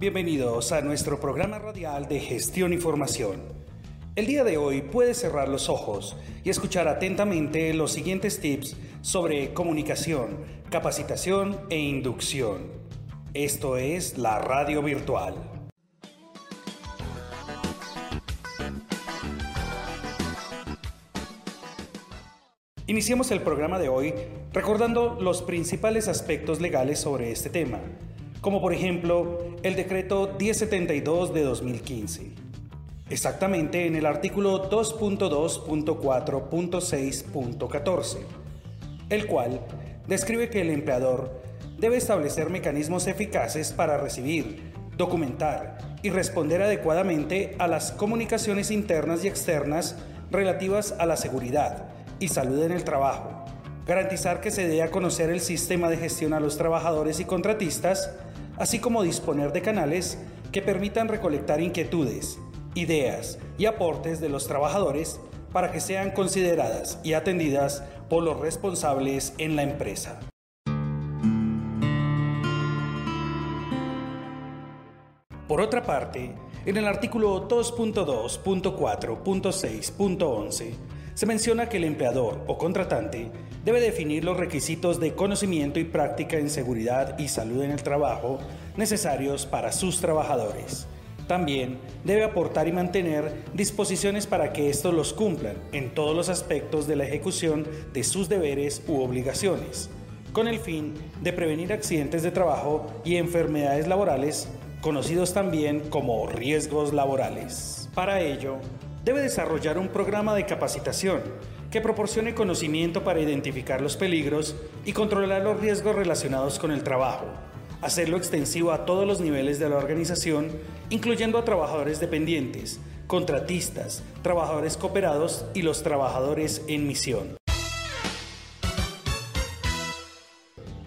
Bienvenidos a nuestro programa radial de gestión y formación. El día de hoy puedes cerrar los ojos y escuchar atentamente los siguientes tips sobre comunicación, capacitación e inducción. Esto es la radio virtual. Iniciamos el programa de hoy recordando los principales aspectos legales sobre este tema como por ejemplo el decreto 1072 de 2015. Exactamente en el artículo 2.2.4.6.14, el cual describe que el empleador debe establecer mecanismos eficaces para recibir, documentar y responder adecuadamente a las comunicaciones internas y externas relativas a la seguridad y salud en el trabajo, garantizar que se dé a conocer el sistema de gestión a los trabajadores y contratistas, así como disponer de canales que permitan recolectar inquietudes, ideas y aportes de los trabajadores para que sean consideradas y atendidas por los responsables en la empresa. Por otra parte, en el artículo 2.2.4.6.11 se menciona que el empleador o contratante debe definir los requisitos de conocimiento y práctica en seguridad y salud en el trabajo necesarios para sus trabajadores. También debe aportar y mantener disposiciones para que estos los cumplan en todos los aspectos de la ejecución de sus deberes u obligaciones, con el fin de prevenir accidentes de trabajo y enfermedades laborales, conocidos también como riesgos laborales. Para ello, debe desarrollar un programa de capacitación que proporcione conocimiento para identificar los peligros y controlar los riesgos relacionados con el trabajo, hacerlo extensivo a todos los niveles de la organización, incluyendo a trabajadores dependientes, contratistas, trabajadores cooperados y los trabajadores en misión.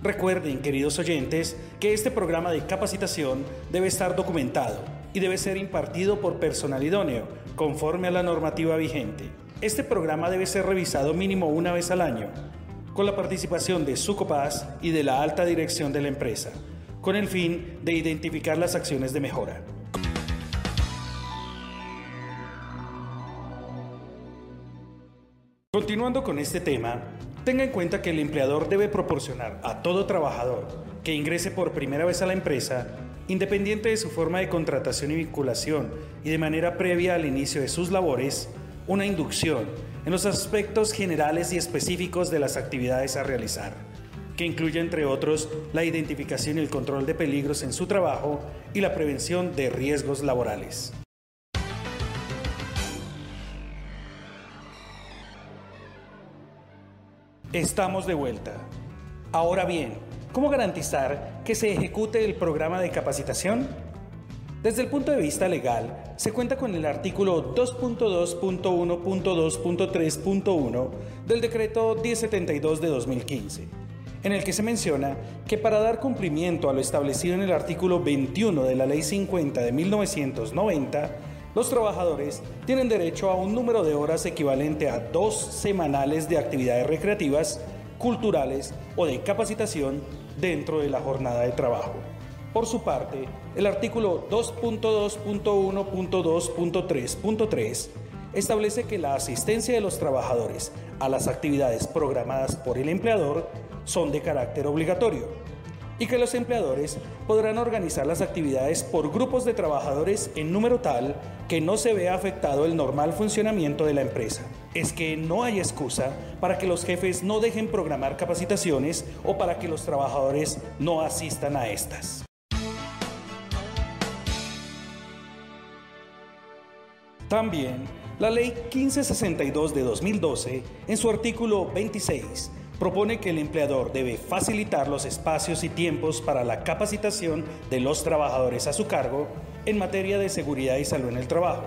Recuerden, queridos oyentes, que este programa de capacitación debe estar documentado y debe ser impartido por personal idóneo, conforme a la normativa vigente. Este programa debe ser revisado mínimo una vez al año, con la participación de Sucopaz y de la alta dirección de la empresa, con el fin de identificar las acciones de mejora. Continuando con este tema, tenga en cuenta que el empleador debe proporcionar a todo trabajador que ingrese por primera vez a la empresa, independiente de su forma de contratación y vinculación y de manera previa al inicio de sus labores, una inducción en los aspectos generales y específicos de las actividades a realizar, que incluye entre otros la identificación y el control de peligros en su trabajo y la prevención de riesgos laborales. Estamos de vuelta. Ahora bien, ¿cómo garantizar que se ejecute el programa de capacitación? Desde el punto de vista legal, se cuenta con el artículo 2.2.1.2.3.1 del decreto 1072 de 2015, en el que se menciona que para dar cumplimiento a lo establecido en el artículo 21 de la Ley 50 de 1990, los trabajadores tienen derecho a un número de horas equivalente a dos semanales de actividades recreativas, culturales o de capacitación dentro de la jornada de trabajo. Por su parte, el artículo 2.2.1.2.3.3 establece que la asistencia de los trabajadores a las actividades programadas por el empleador son de carácter obligatorio y que los empleadores podrán organizar las actividades por grupos de trabajadores en número tal que no se vea afectado el normal funcionamiento de la empresa. Es que no hay excusa para que los jefes no dejen programar capacitaciones o para que los trabajadores no asistan a estas. También, la Ley 1562 de 2012, en su artículo 26, propone que el empleador debe facilitar los espacios y tiempos para la capacitación de los trabajadores a su cargo en materia de seguridad y salud en el trabajo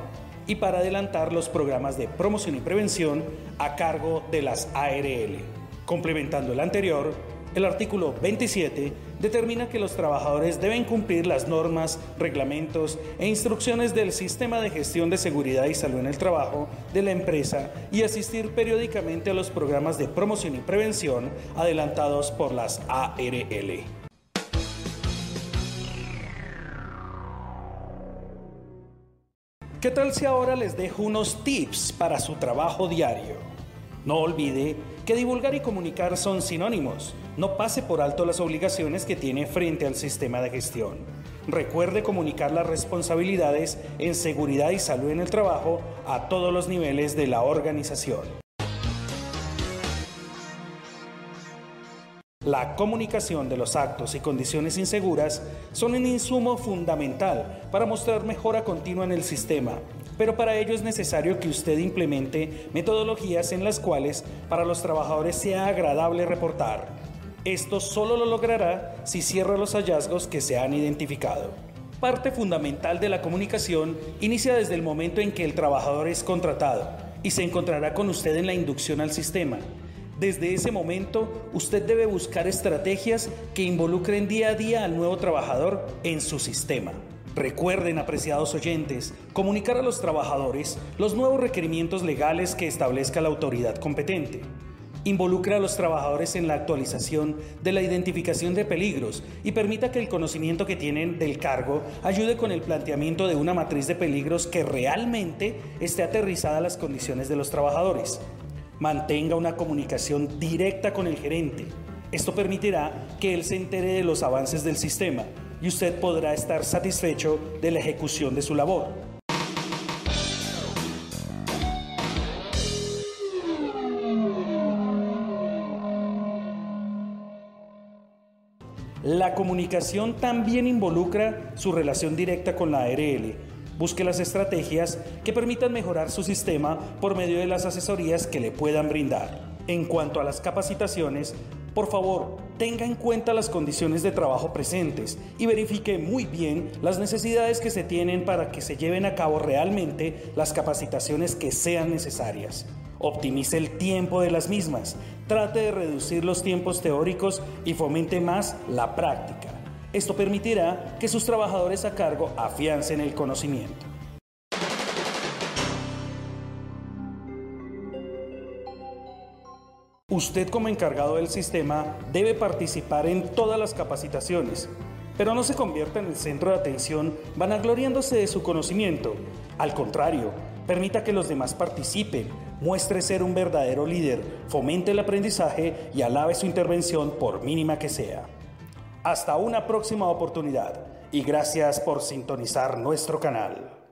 y para adelantar los programas de promoción y prevención a cargo de las ARL. Complementando el anterior, el artículo 27 determina que los trabajadores deben cumplir las normas, reglamentos e instrucciones del Sistema de Gestión de Seguridad y Salud en el Trabajo de la empresa y asistir periódicamente a los programas de promoción y prevención adelantados por las ARL. ¿Qué tal si ahora les dejo unos tips para su trabajo diario? No olvide que divulgar y comunicar son sinónimos. No pase por alto las obligaciones que tiene frente al sistema de gestión. Recuerde comunicar las responsabilidades en seguridad y salud en el trabajo a todos los niveles de la organización. La comunicación de los actos y condiciones inseguras son un insumo fundamental para mostrar mejora continua en el sistema, pero para ello es necesario que usted implemente metodologías en las cuales para los trabajadores sea agradable reportar. Esto solo lo logrará si cierra los hallazgos que se han identificado. Parte fundamental de la comunicación inicia desde el momento en que el trabajador es contratado y se encontrará con usted en la inducción al sistema desde ese momento, usted debe buscar estrategias que involucren día a día al nuevo trabajador en su sistema. Recuerden, apreciados oyentes, comunicar a los trabajadores los nuevos requerimientos legales que establezca la autoridad competente. Involucre a los trabajadores en la actualización de la identificación de peligros y permita que el conocimiento que tienen del cargo ayude con el planteamiento de una matriz de peligros que realmente esté aterrizada a las condiciones de los trabajadores. Mantenga una comunicación directa con el gerente. Esto permitirá que él se entere de los avances del sistema y usted podrá estar satisfecho de la ejecución de su labor. La comunicación también involucra su relación directa con la ARL Busque las estrategias que permitan mejorar su sistema por medio de las asesorías que le puedan brindar. En cuanto a las capacitaciones, por favor, tenga en cuenta las condiciones de trabajo presentes y verifique muy bien las necesidades que se tienen para que se lleven a cabo realmente las capacitaciones que sean necesarias. Optimice el tiempo de las mismas, trate de reducir los tiempos teóricos y fomente más la práctica. Esto permitirá que sus trabajadores a cargo afiancen el conocimiento. Usted como encargado del sistema debe participar en todas las capacitaciones, pero no se convierta en el centro de atención vanagloriándose de su conocimiento. Al contrario, permita que los demás participen, muestre ser un verdadero líder, fomente el aprendizaje y alabe su intervención por mínima que sea. Hasta una próxima oportunidad y gracias por sintonizar nuestro canal.